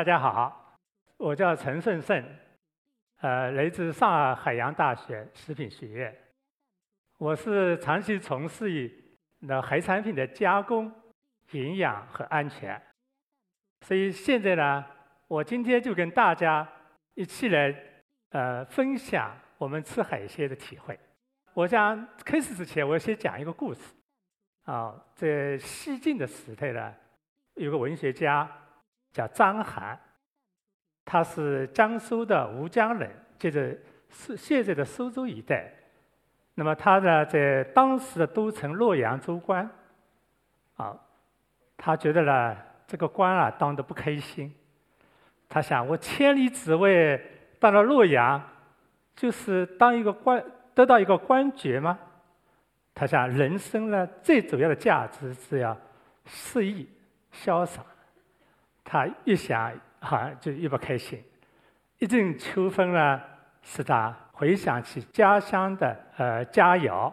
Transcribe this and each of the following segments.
大家好，我叫陈顺胜，呃，来自上海海洋大学食品学院。我是长期从事于那海产品的加工、营养和安全，所以现在呢，我今天就跟大家一起来呃分享我们吃海鲜的体会。我想开始之前，我先讲一个故事。啊，在西晋的时代呢，有个文学家。叫张邯，他是江苏的吴江人，就是是现在的苏州一带。那么他呢，在当时的都城洛阳做官，啊，他觉得呢，这个官啊当得不开心。他想，我千里之外到了洛阳，就是当一个官，得到一个官爵吗？他想，人生呢，最主要的价值是要肆意潇洒。他越想，好像就越不开心。一阵秋风呢，使他回想起家乡的呃佳肴，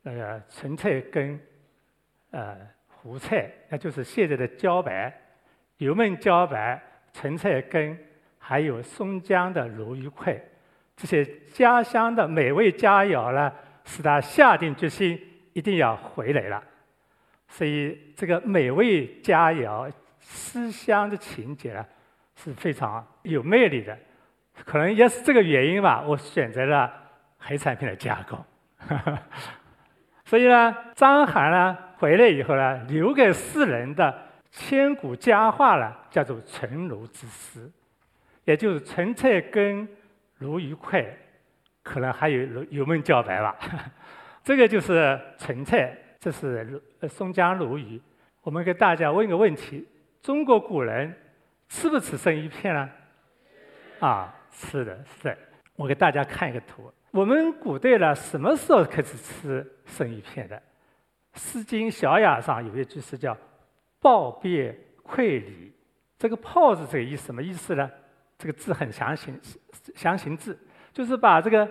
那个纯菜根、呃胡菜，那就是现在的茭白、油焖茭白、纯菜根，还有松江的鲈鱼块，这些家乡的美味佳肴呢，使他下定决心一定要回来了。所以这个美味佳肴。思乡的情节呢，是非常有魅力的，可能也是这个原因吧。我选择了海产品的加工，所以呢，张邯呢回来以后呢，留给世人的千古佳话呢，叫做“纯鲈之思”，也就是纯菜跟、鲈鱼块，可能还有油焖茭白吧。这个就是纯菜，这是松江鲈鱼。我们给大家问个问题。中国古人吃不吃生鱼片呢？啊，吃的，是的。我给大家看一个图。我们古代呢，什么时候开始吃生鱼片的？《诗经·小雅》上有一句诗叫“抱鳖愧鲤”。这个“抱”是这个意思，什么意思呢？这个字很详形，详形字，就是把这个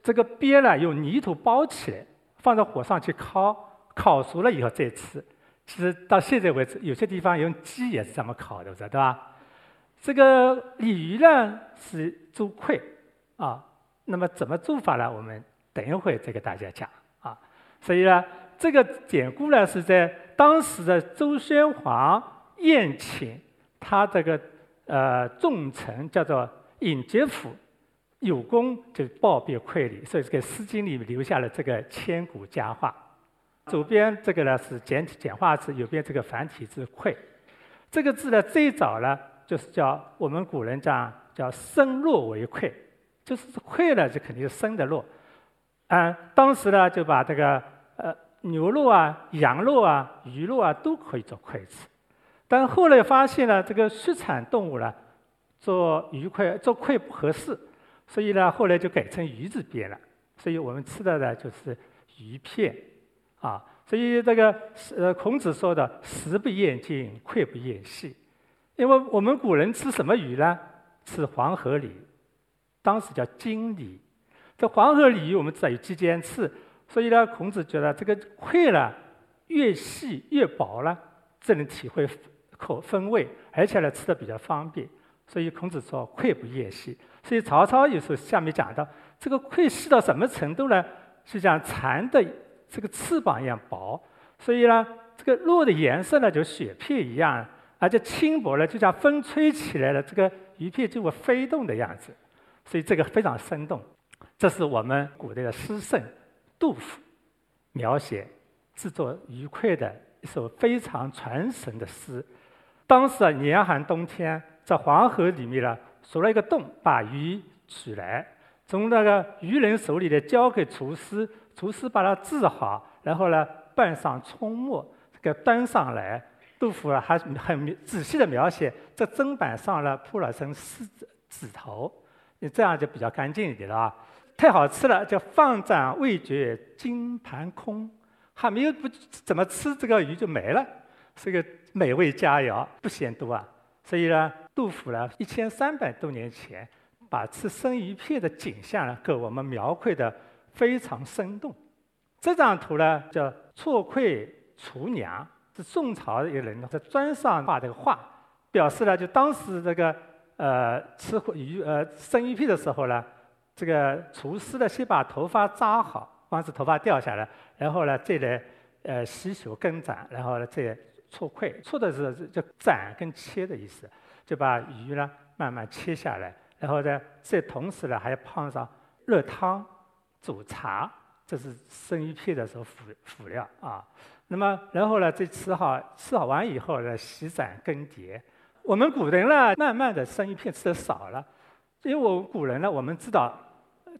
这个鳖呢用泥土包起来，放到火上去烤，烤熟了以后再吃。其实到现在为止，有些地方用鸡也是这么烤的，对吧？这个鲤鱼呢是做块啊，那么怎么做法呢？我们等一会再给大家讲啊。所以呢，这个典故呢是在当时的周宣王宴请他这个呃重臣叫做尹杰甫，有功就报别馈礼，所以这个《诗经》里面留下了这个千古佳话。左边这个呢是简体简化字，右边这个繁体字“愧”。这个字呢最早呢就是叫我们古人讲叫“生肉为愧”，就是“愧”呢就肯定是生的肉。嗯，当时呢就把这个呃牛肉啊、羊肉啊、鱼肉啊都可以做筷子，但后来发现呢这个畜产动物呢做鱼块做筷不合适，所以呢后来就改成鱼字边了。所以我们吃的呢就是鱼片。啊，所以这个呃，孔子说的“食不厌精，脍不厌细”，因为我们古人吃什么鱼呢？吃黄河鲤，当时叫金鲤。这黄河鲤鱼我们知道有肌间刺，所以呢，孔子觉得这个脍呢越细越薄了，这能体会口风味，而且呢吃的比较方便。所以孔子说“脍不厌细”。所以曹操有时候下面讲到这个脍细到什么程度呢？是讲蚕的。这个翅膀一样薄，所以呢，这个肉的颜色呢就雪片一样，而且轻薄呢，就像风吹起来了，这个鱼片就会飞动的样子，所以这个非常生动。这是我们古代的诗圣杜甫描写制作鱼块的一首非常传神的诗。当时啊，严寒冬天，在黄河里面呢，凿了一个洞，把鱼取来，从那个渔人手里呢交给厨师。厨师把它治好，然后呢，拌上葱末，给端上来。杜甫啊，还很仔细的描写，这砧板上呢铺了层狮子指头，你这样就比较干净一点了啊。太好吃了，就放盏未觉金盘空，还没有不怎么吃这个鱼就没了，是个美味佳肴，不嫌多啊。所以呢，杜甫呢，一千三百多年前把吃生鱼片的景象呢，给我们描绘的。非常生动。这张图呢叫《错愧厨娘》，是宋朝的一个人在砖上画这个画，表示呢，就当时这个呃吃鱼呃生鱼片的时候呢，这个厨师呢先把头发扎好，防止头发掉下来，然后呢再来呃洗手更斩，然后呢再搓块，搓的是叫斩跟切的意思，就把鱼呢慢慢切下来，然后呢这同时呢还要泡上热汤煮茶，这是生鱼片的时候辅辅料啊。那么然后呢再吃好吃好完以后呢洗盏更迭。我们古人呢慢慢的生鱼片吃的少了，因为我古人呢我们知道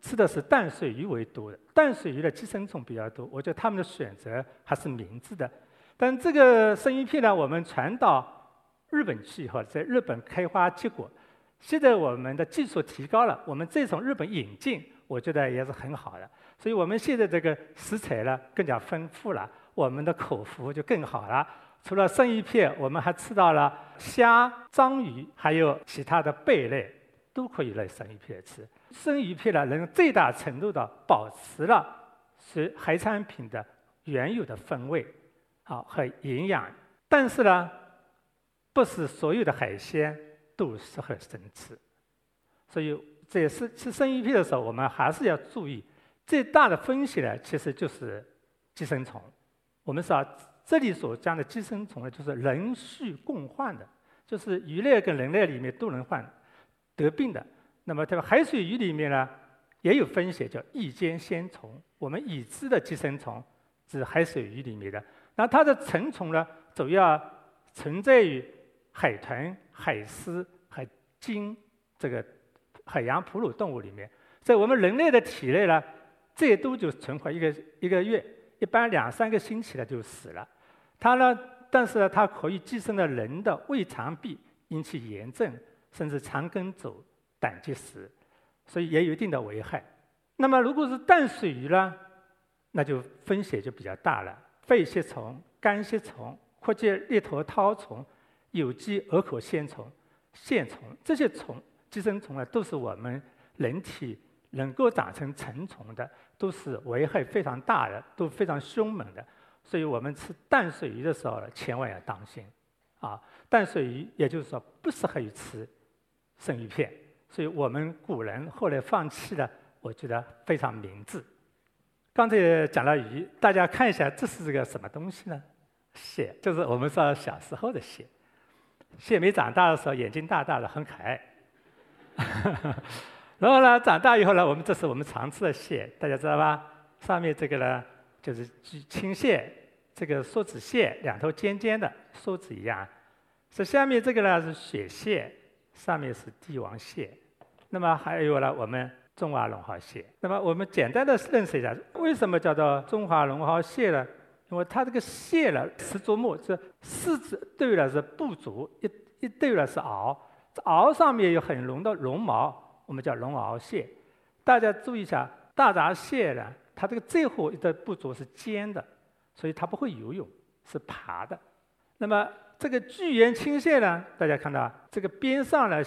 吃的是淡水鱼为多的，淡水鱼的寄生虫比较多，我觉得他们的选择还是明智的。但这个生鱼片呢，我们传到日本去以后，在日本开花结果。现在我们的技术提高了，我们再从日本引进，我觉得也是很好的。所以我们现在这个食材呢更加丰富了，我们的口福就更好了。除了生鱼片，我们还吃到了虾、章鱼，还有其他的贝类，都可以来生鱼片吃。生鱼片呢，能最大程度的保持了是海产品的原有的风味。好和营养，但是呢，不是所有的海鲜都适合生吃，所以在吃吃生鱼片的时候，我们还是要注意最大的风险呢，其实就是寄生虫。我们说这里所讲的寄生虫呢，就是人畜共患的，就是鱼类跟人类里面都能患得病的。那么，这个海水鱼里面呢，也有风险，叫异尖仙虫。我们已知的寄生虫是海水鱼里面的。那它的成虫呢，主要存在于海豚、海狮和鲸这个海洋哺乳动物里面。在我们人类的体内呢，最多就存活一个一个月，一般两三个星期呢就死了。它呢，但是呢，它可以寄生在人的胃肠壁，引起炎症，甚至肠梗阻、胆结石，所以也有一定的危害。那么如果是淡水鱼呢，那就风险就比较大了。肺吸虫、肝吸虫、阔节裂头绦虫、有机鹅口线虫、线虫这些虫寄生虫啊，都是我们人体能够长成成虫的，都是危害非常大的，都非常凶猛的。所以我们吃淡水鱼的时候呢，千万要当心啊！淡水鱼也就是说不适合于吃生鱼片，所以我们古人后来放弃了，我觉得非常明智。刚才讲了鱼，大家看一下，这是个什么东西呢？蟹，就是我们说小时候的蟹。蟹没长大的时候，眼睛大大的，很可爱。然后呢，长大以后呢，我们这是我们常吃的蟹，大家知道吧？上面这个呢，就是青蟹，这个梭子蟹，两头尖尖的，梭子一样。这下面这个呢是雪蟹，上面是帝王蟹。那么还有呢，我们。中华龙虾蟹，那么我们简单的认识一下，为什么叫做中华龙虾蟹呢？因为它这个蟹呢，十足目，这四只对了是步足，一一对了是螯，螯上面有很浓的绒毛，我们叫绒螯蟹。大家注意一下，大闸蟹呢，它这个最后的部足是尖的，所以它不会游泳，是爬的。那么这个巨源青蟹呢，大家看到这个边上呢，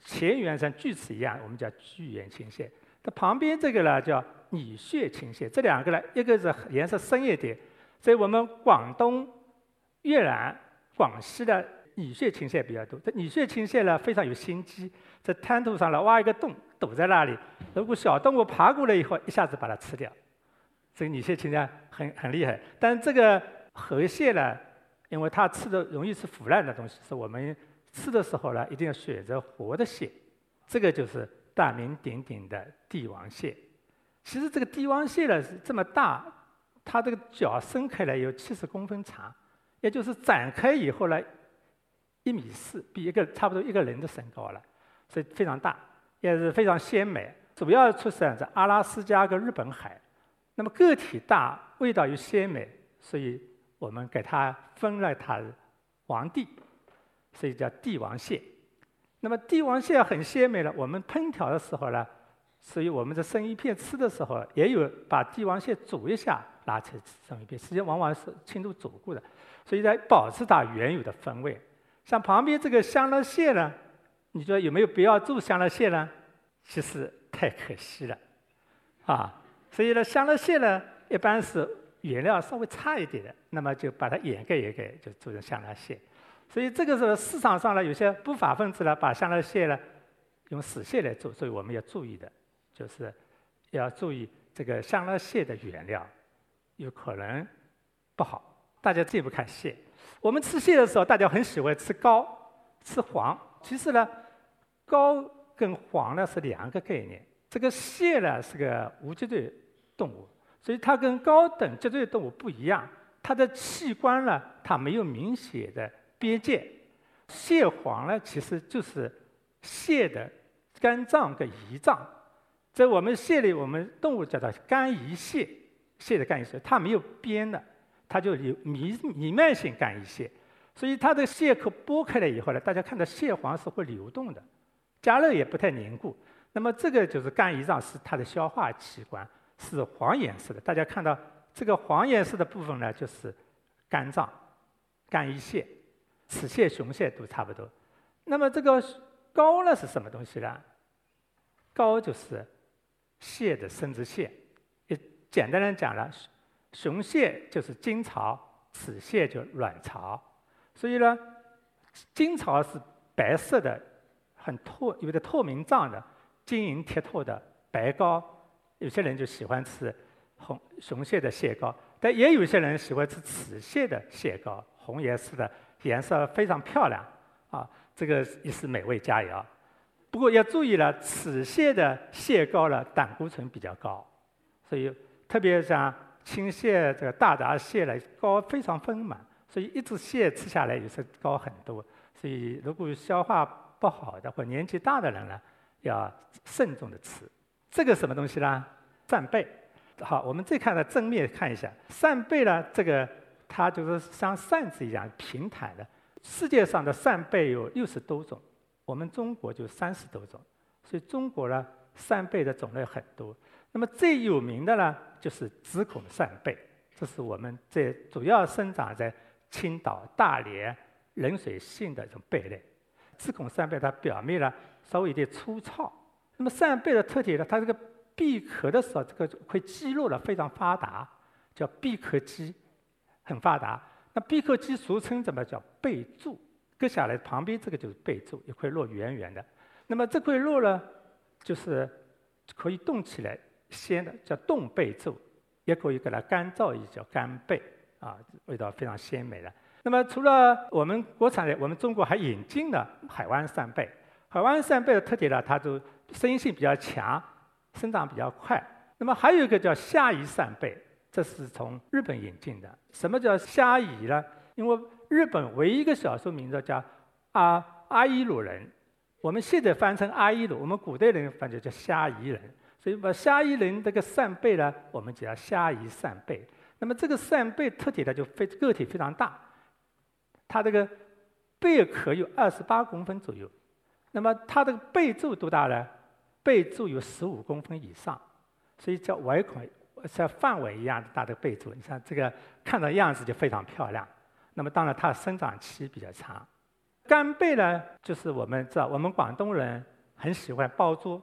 前缘像锯齿一样，我们叫巨源青蟹。它旁边这个呢叫拟穴青蟹，这两个呢，一个是颜色深一点，在我们广东、越南、广西的拟穴青蟹比较多。这拟穴青蟹呢非常有心机，在滩涂上呢挖一个洞，堵在那里。如果小动物爬过来以后，一下子把它吃掉。这个拟穴青蟹很很厉害。但这个河蟹呢，因为它吃的容易吃腐烂的东西，是我们。吃的时候呢，一定要选择活的蟹，这个就是大名鼎鼎的帝王蟹。其实这个帝王蟹呢是这么大，它这个脚伸开来有七十公分长，也就是展开以后呢，一米四，比一个差不多一个人的身高了，所以非常大，也是非常鲜美。主要出生在阿拉斯加跟日本海，那么个体大，味道又鲜美，所以我们给它封了它皇帝。所以叫帝王蟹。那么帝王蟹很鲜美了。我们烹调的时候呢，所以我们在生鱼片吃的时候，也有把帝王蟹煮一下拿出来吃生鱼片。实际上往往是轻度煮过的，所以在保持它原有的风味。像旁边这个香辣蟹呢，你说有没有必要做香辣蟹呢？其实太可惜了，啊，所以呢，香辣蟹呢一般是原料稍微差一点的，那么就把它掩盖掩盖，就做成香辣蟹。所以这个时候市场上呢，有些不法分子呢，把香辣蟹呢用死蟹来做，所以我们要注意的，就是要注意这个香辣蟹的原料有可能不好。大家最不看蟹，我们吃蟹的时候，大家很喜欢吃膏、吃黄。其实呢，膏跟黄呢是两个概念。这个蟹呢是个无脊椎动物，所以它跟高等脊椎动物不一样。它的器官呢，它没有明显的边界。蟹黄呢，其实就是蟹的肝脏跟胰脏。在我们蟹里，我们动物叫做肝胰蟹，蟹的肝胰蟹，它没有边的。它就有弥弥漫性肝胰蟹，所以它的蟹壳剥开了以后呢，大家看到蟹黄是会流动的，加热也不太凝固。那么这个就是肝胰脏是它的消化器官，是黄颜色的。大家看到这个黄颜色的部分呢，就是肝脏、肝胰蟹、雌蟹、雄蟹都差不多。那么这个膏呢是什么东西呢？膏就是蟹的生殖腺，也简单的讲了。雄蟹就是精巢，雌蟹就卵巢，所以呢，精巢是白色的，很透，有的透明状的，晶莹剔透的白膏。有些人就喜欢吃红雄蟹的蟹膏，但也有些人喜欢吃雌蟹的蟹膏，红颜色的，颜色非常漂亮啊，这个也是美味佳肴。不过要注意了，雌蟹的蟹膏呢，胆固醇比较高，所以特别像。青蟹这个大闸蟹呢，膏非常丰满，所以一只蟹吃下来也是膏很多。所以如果消化不好的或年纪大的人呢，要慎重的吃。这个什么东西呢？扇贝。好，我们再看的正面看一下，扇贝呢，这个它就是像扇子一样平坦的。世界上的扇贝有六十多种，我们中国就三十多种，所以中国呢，扇贝的种类很多。那么最有名的呢，就是紫孔扇贝，这是我们在主要生长在青岛、大连冷水性的这种贝类。紫孔扇贝它表面呢稍微有点粗糙。那么扇贝的特点呢，它这个闭壳的时候，这个会肌肉呢非常发达，叫闭壳肌，很发达。那闭壳肌俗称怎么叫贝柱？割下来旁边这个就是贝柱，一块肉圆圆的。那么这块肉呢，就是可以动起来。鲜的叫冻贝柱，也可以给它干燥一叫干贝，啊，味道非常鲜美的。那么除了我们国产的，我们中国还引进了海湾扇贝。海湾扇贝的特点呢，它就适应性比较强，生长比较快。那么还有一个叫虾夷扇贝，这是从日本引进的。什么叫虾夷呢？因为日本唯一一个少数民族叫阿阿伊鲁人，我们现在翻成阿伊鲁，我们古代人翻就叫虾夷人。所以把虾夷人这个扇贝呢，我们叫虾夷扇贝。那么这个扇贝特点呢，就非个体非常大，它这个贝壳有二十八公分左右。那么它这个贝柱多大呢？贝柱有十五公分以上，所以叫外孔像范围一样大的贝柱。你看这个看到样子就非常漂亮。那么当然它生长期比较长。干贝呢，就是我们知道我们广东人很喜欢煲粥、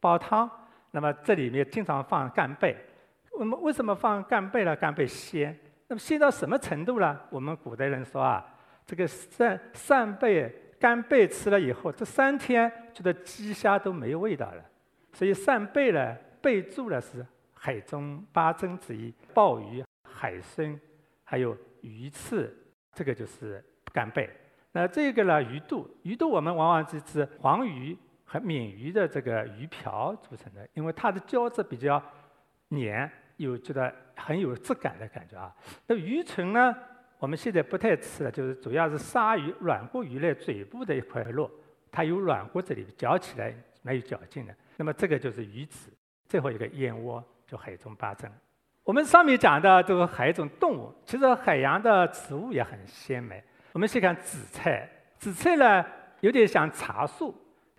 煲汤。那么这里面经常放干贝，我们为什么放干贝呢？干贝鲜，那么鲜到什么程度呢？我们古代人说啊，这个扇扇贝干贝吃了以后，这三天觉得鸡虾都没有味道了。所以扇贝呢，贝柱呢是海中八珍之一，鲍鱼、海参，还有鱼翅，这个就是干贝。那这个呢，鱼肚，鱼肚我们往往是指黄鱼。和闽鱼的这个鱼鳔组成的，因为它的胶质比较黏，有觉得很有质感的感觉啊。那鱼唇呢，我们现在不太吃了，就是主要是鲨鱼、软骨鱼类嘴部的一块肉，它有软骨这里嚼起来蛮有嚼劲的。那么这个就是鱼籽，最后一个燕窝就海中八珍。我们上面讲的都是海中动物，其实海洋的植物也很鲜美。我们先看紫菜，紫菜呢有点像茶树。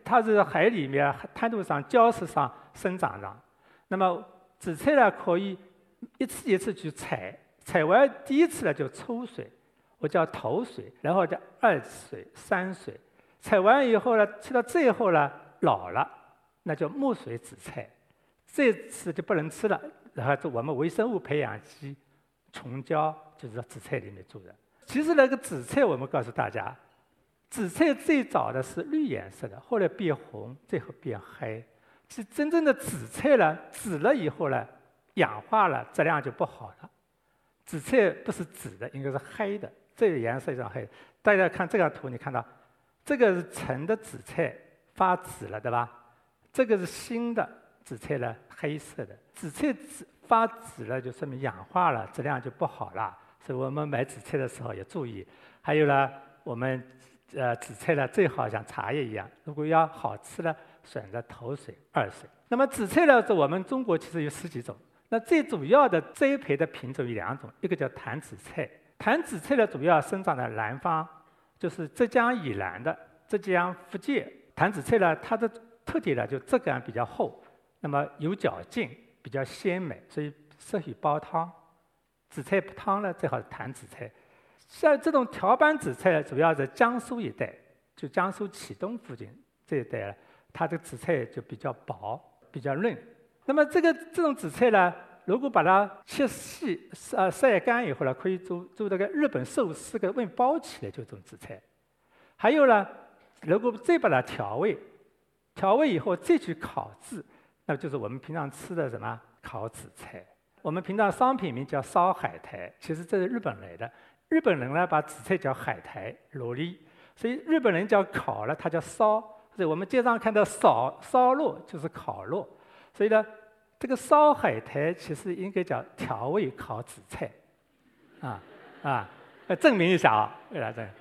它是海里面滩涂上、礁石上生长的。那么紫菜呢，可以一次一次去采，采完第一次呢就抽水，我叫头水，然后叫二水、三水。采完以后呢，吃到最后呢老了，那叫木水紫菜，这次就不能吃了。然后我们微生物培养基虫胶就是在紫菜里面做的。其实那个紫菜，我们告诉大家，紫菜最早的是绿颜色的，后来变红，最后变黑。是真正的紫菜呢，紫了以后呢，氧化了，质量就不好了。紫菜不是紫的，应该是黑的，这个颜色上黑。大家看这张图，你看到这个是陈的紫菜发紫了，对吧？这个是新的紫菜呢，黑色的。紫菜紫发紫了，就说明氧化了，质量就不好了。所以我们买紫菜的时候要注意。还有呢，我们呃紫菜呢，最好像茶叶一样，如果要好吃呢。选择头水、二水。那么紫菜呢？是我们中国其实有十几种。那最主要的栽培的品种有两种，一个叫坛紫菜。坛紫菜呢，主要生长在南方，就是浙江以南的浙江、福建。坛紫菜呢，它的特点呢，就质感比较厚，那么有嚼劲，比较鲜美，所以适合煲汤。紫菜汤呢，最好是坛紫菜。像这种条斑紫菜，主要在江苏一带，就江苏启东附近这一带。它的紫菜就比较薄，比较嫩。那么这个这种紫菜呢，如果把它切细、晒晒干以后呢，可以做做那个日本寿司的面包起来，就这种紫菜。还有呢，如果再把它调味，调味以后再去烤制，那就是我们平常吃的什么烤紫菜。我们平常商品名叫烧海苔，其实这是日本来的。日本人呢把紫菜叫海苔、萝莉，所以日本人叫烤了，它叫烧。所以我们街上看到烧烧肉就是烤肉，所以呢，这个烧海苔其实应该叫调味烤紫菜，啊啊，来证明一下啊，为啥这样？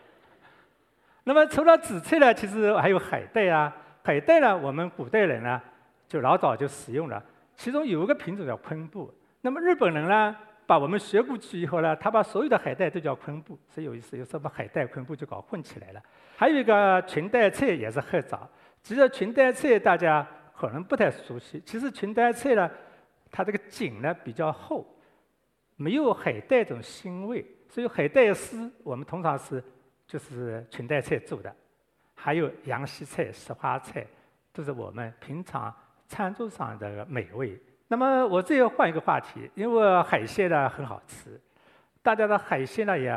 那么除了紫菜呢，其实还有海带啊，海带呢，我们古代人呢就老早就使用了，其中有一个品种叫昆布。那么日本人呢，把我们学过去以后呢，他把所有的海带都叫昆布，所以有意思，有时候把海带、昆布就搞混起来了。还有一个裙带菜也是很早，其实裙带菜大家可能不太熟悉。其实裙带菜呢，它这个茎呢比较厚，没有海带这种腥味，所以海带丝我们通常是就是裙带菜做的。还有洋西菜、石花菜，都是我们平常餐桌上的美味。那么我这要换一个话题，因为海鲜呢很好吃，大家的海鲜呢也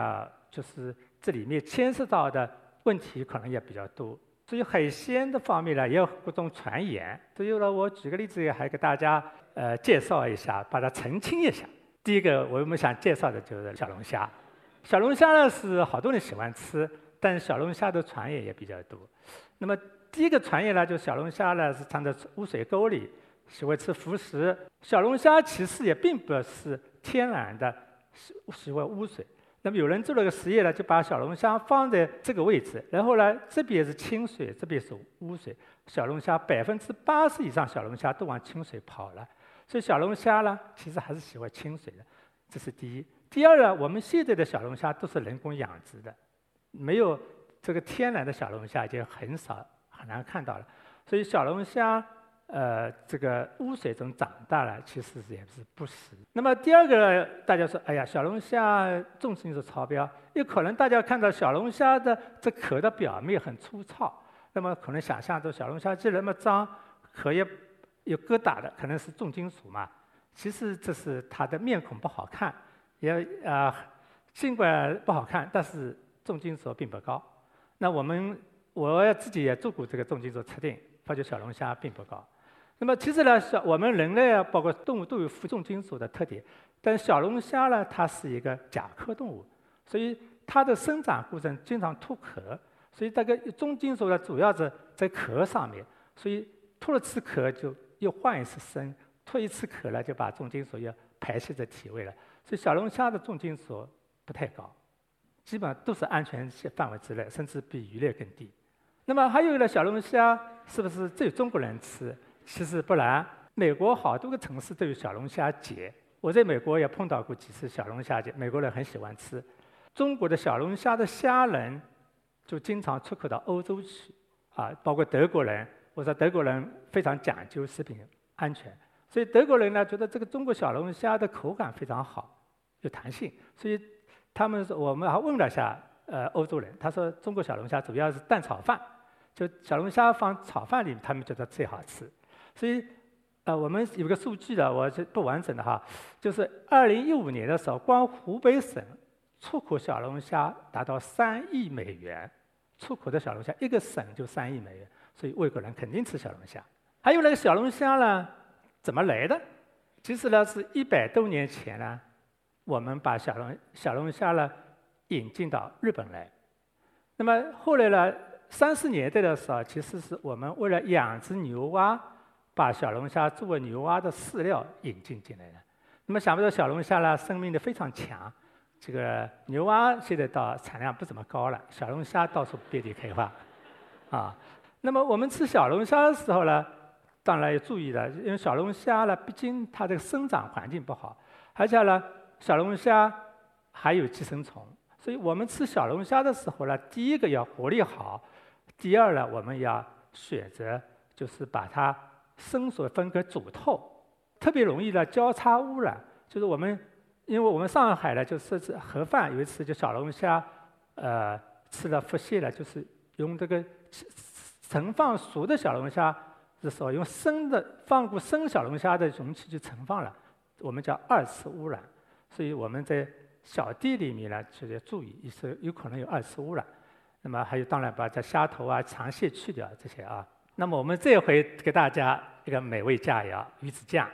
就是这里面牵涉到的。问题可能也比较多，所以海鲜的方面呢，也有各种传言。所以呢，我举个例子也，还给大家呃介绍一下，把它澄清一下。第一个，我们想介绍的就是小龙虾。小龙虾呢是好多人喜欢吃，但小龙虾的传言也比较多。那么第一个传言呢，就小龙虾呢是藏在污水沟里，喜欢吃腐食。小龙虾其实也并不是天然的喜喜欢污水。那么有人做了个实验呢，就把小龙虾放在这个位置，然后呢，这边是清水，这边是污水。小龙虾百分之八十以上小龙虾都往清水跑了，所以小龙虾呢，其实还是喜欢清水的。这是第一。第二呢，我们现在的小龙虾都是人工养殖的，没有这个天然的小龙虾已经很少很难看到了。所以小龙虾。呃，这个污水中长大了，其实也是不实。那么第二个，大家说，哎呀，小龙虾重金属超标，有可能大家看到小龙虾的这壳的表面很粗糙，那么可能想象中小龙虾既然那么脏，壳也有疙瘩的，可能是重金属嘛？其实这是它的面孔不好看，也啊，尽管不好看，但是重金属并不高。那我们我自己也做过这个重金属测定，发觉小龙虾并不高。那么其实呢，小我们人类啊，包括动物都有负重金属的特点，但小龙虾呢，它是一个甲壳动物，所以它的生长过程经常脱壳，所以这个重金属呢，主要是在壳上面，所以脱了次壳就又换一次身，脱一次壳呢，就把重金属又排泄在体外了，所以小龙虾的重金属不太高，基本上都是安全范围之内，甚至比鱼类更低。那么还有呢，小龙虾是不是只有中国人吃？其实不然，美国好多个城市都有小龙虾节。我在美国也碰到过几次小龙虾节，美国人很喜欢吃。中国的小龙虾的虾仁就经常出口到欧洲去，啊，包括德国人。我说德国人非常讲究食品安全，所以德国人呢觉得这个中国小龙虾的口感非常好，有弹性。所以他们说，我们还问了下呃欧洲人，他说中国小龙虾主要是蛋炒饭，就小龙虾放炒饭里，他们觉得最好吃。所以，呃，我们有个数据的，我是不完整的哈，就是二零一五年的时候，光湖北省出口小龙虾达到三亿美元，出口的小龙虾，一个省就三亿美元，所以外国人肯定吃小龙虾。还有那个小龙虾呢，怎么来的？其实呢，是一百多年前呢，我们把小龙小龙虾呢引进到日本来。那么后来呢，三十年代的时候，其实是我们为了养殖牛蛙，把小龙虾作为牛蛙的饲料引进进来的。那么想不到小龙虾呢，生命力非常强。这个牛蛙现在到产量不怎么高了，小龙虾到处遍地开花，啊。那么我们吃小龙虾的时候呢，当然要注意了，因为小龙虾呢，毕竟它的生长环境不好，而且呢，小龙虾还有寄生虫。所以我们吃小龙虾的时候呢，第一个要活力好，第二呢，我们要选择就是把它生熟分给煮透，特别容易呢交叉污染。就是我们，因为我们上海呢就设置盒饭，有一次就小龙虾，呃，吃了腹泻了，就是用这个盛放熟的小龙虾的时候，用生的放过生小龙虾的容器去盛放了，我们叫二次污染。所以我们在小店里面呢，就要注意，是有可能有二次污染。那么还有，当然把这虾头啊、肠蟹去掉这些啊。那么我们这回给大家一个美味佳肴——鱼子酱。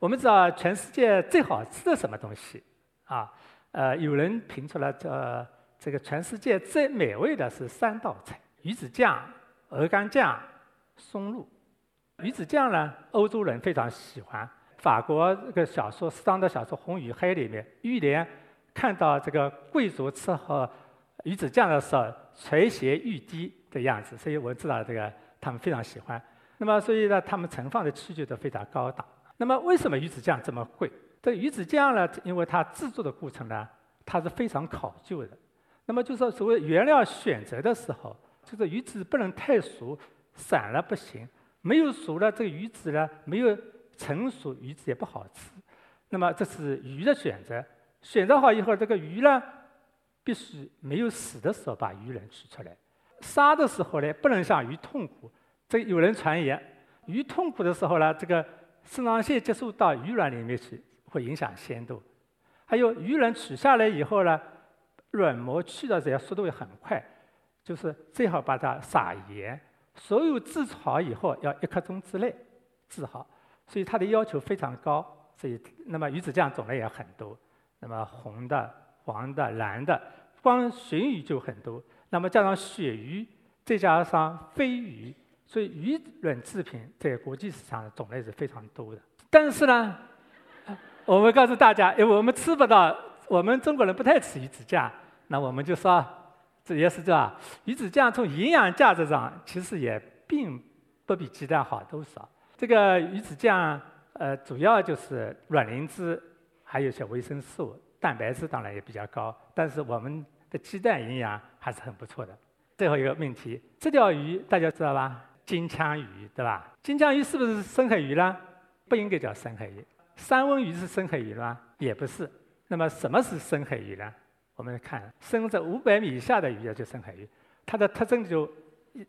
我们知道全世界最好吃的什么东西啊？呃，有人评出来这这个全世界最美味的是三道菜：鱼子酱、鹅肝酱、松露。鱼子酱呢，欧洲人非常喜欢。法国这个小说，斯当的小说《红与黑》里面，玉莲。看到这个贵族吃喝鱼子酱的时候垂涎欲滴的样子，所以我知道这个他们非常喜欢。那么，所以呢，他们盛放的器具都非常高档。那么，为什么鱼子酱这么贵？这鱼子酱呢，因为它制作的过程呢，它是非常考究的。那么，就说所谓原料选择的时候，就是鱼子不能太熟，散了不行；没有熟了，这个鱼子呢，没有成熟，鱼子也不好吃。那么，这是鱼的选择。选择好以后，这个鱼呢，必须没有死的时候把鱼鳞取出来。杀的时候呢，不能像鱼痛苦。这有人传言，鱼痛苦的时候呢，这个肾上腺激素到鱼卵里面去，会影响鲜度。还有鱼卵取下来以后呢，软膜去掉这些速度也很快，就是最好把它撒盐。所有治好以后要一刻钟之内治好，所以它的要求非常高。所以，那么鱼子酱种类也很多。那么红的、黄的、蓝的，光鲟鱼就很多。那么加上鳕鱼，再加上飞鱼，所以鱼卵制品在国际市场的种类是非常多的。但是呢，我们告诉大家，因为我们吃不到，我们中国人不太吃鱼子酱，那我们就说，这也是这。鱼子酱从营养价值上，其实也并不比鸡蛋好多少。这个鱼子酱，呃，主要就是卵磷脂。还有一些维生素、蛋白质当然也比较高，但是我们的鸡蛋营养还是很不错的。最后一个命题，这条鱼大家知道吧？金枪鱼，对吧？金枪鱼是不是深海鱼呢？不应该叫深海鱼。三文鱼是深海鱼吗？也不是。那么什么是深海鱼呢？我们看，深在五百米以下的鱼叫深海鱼，它的特征就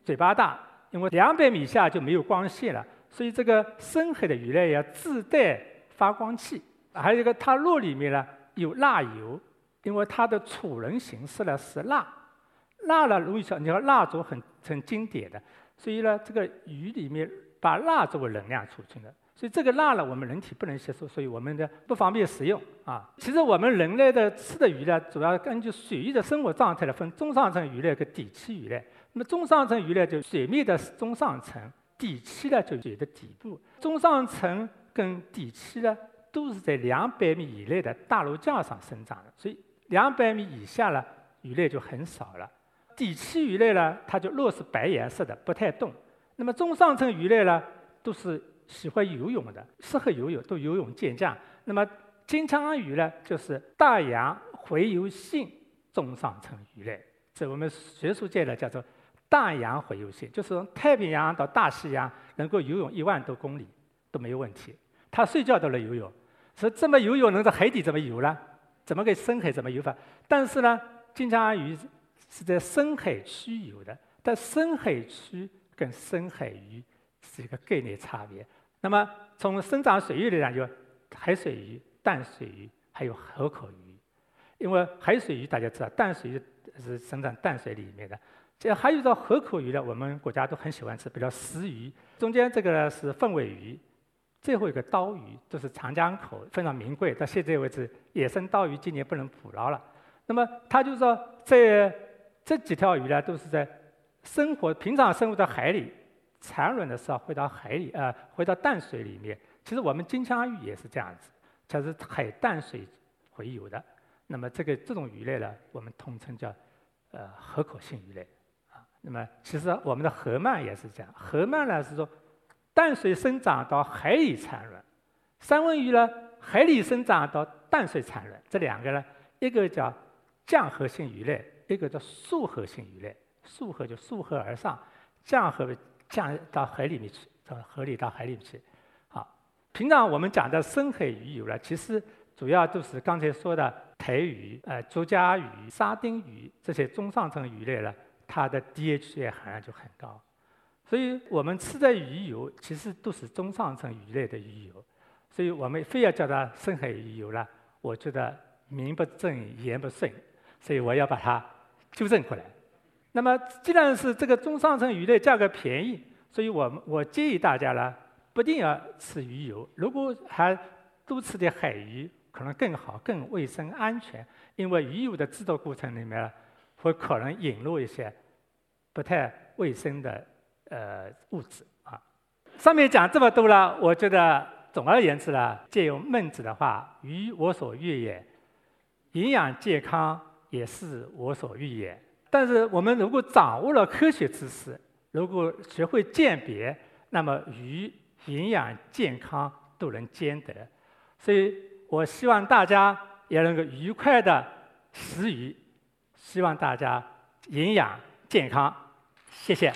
嘴巴大，因为两百米下就没有光线了，所以这个深海的鱼呢要自带发光器。还有一个，它肉里面呢有蜡油，因为它的储能形式呢是蜡，蜡呢容易小，你看蜡烛很很经典的，所以呢这个鱼里面把蜡作为能量储存的，所以这个蜡呢我们人体不能吸收，所以我们的不方便食用啊。其实我们人类的吃的鱼呢，主要根据水域的生活状态来分中上层鱼类跟底栖鱼类。那么中上层鱼类就水面的中上层，底栖呢就水的底部。中上层跟底栖呢。都是在两百米以内的大陆架上生长的，所以两百米以下呢，鱼类就很少了。底栖鱼类呢，它就肉是白颜色的，不太动。那么中上层鱼类呢，都是喜欢游泳的，适合游泳，都游泳健将。那么金枪鱼呢，就是大洋洄游性中上层鱼类，在我们学术界呢叫做大洋洄游性，就是从太平洋到大西洋能够游泳一万多公里都没有问题，它睡觉都能游泳。说这么游泳能在海底怎么游呢？怎么个深海怎么游法？但是呢，金枪鱼是在深海区游的，但深海区跟深海鱼是一个概念差别。那么从生长水域来讲，有海水鱼、淡水鱼，还有河口鱼。因为海水鱼大家知道，淡水鱼是生长淡水里面的。这还有一种河口鱼呢，我们国家都很喜欢吃，比如石鱼。中间这个呢是凤尾鱼，最后一个刀鱼，都是长江口非常名贵。到现在为止，野生刀鱼今年不能捕捞了。那么他就说，在这几条鱼呢，都是在生活平常生活在海里，产卵的时候回到海里啊，回到淡水里面。其实我们金枪鱼也是这样子，它是海淡水洄游的。那么这个这种鱼类呢，我们统称叫呃河口性鱼类啊。那么，其实我们的河鳗也是这样。河鳗呢是说，淡水生长到海里产卵；三文鱼呢，海里生长到淡水产卵。这两个呢，一个叫降河性鱼类，一个叫溯河性鱼类。溯河就溯河而上，降河降到海里面去，到河里到海里面去。好，平常我们讲的深海鱼油呢，其实主要都是刚才说的台鱼、呃竹荚鱼、沙丁鱼这些中上层鱼类了。它的 DHA 含量就很高，所以我们吃的鱼油其实都是中上层鱼类的鱼油，所以我们非要叫它深海鱼油呢，我觉得名不正言不顺，所以我要把它纠正过来。那么既然是这个中上层鱼类价格便宜，所以我们我建议大家呢，不一定要吃鱼油，如果还多吃点海鱼，可能更好、更卫生、安全，因为鱼油的制作过程里面会可能引入一些。不太卫生的呃物质啊，上面讲这么多了，我觉得总而言之呢，借用孟子的话：“鱼我所欲也，营养健康也是我所欲也。”但是我们如果掌握了科学知识，如果学会鉴别，那么鱼营养健康都能兼得。所以我希望大家也能够愉快的食鱼，希望大家营养健康。谢谢。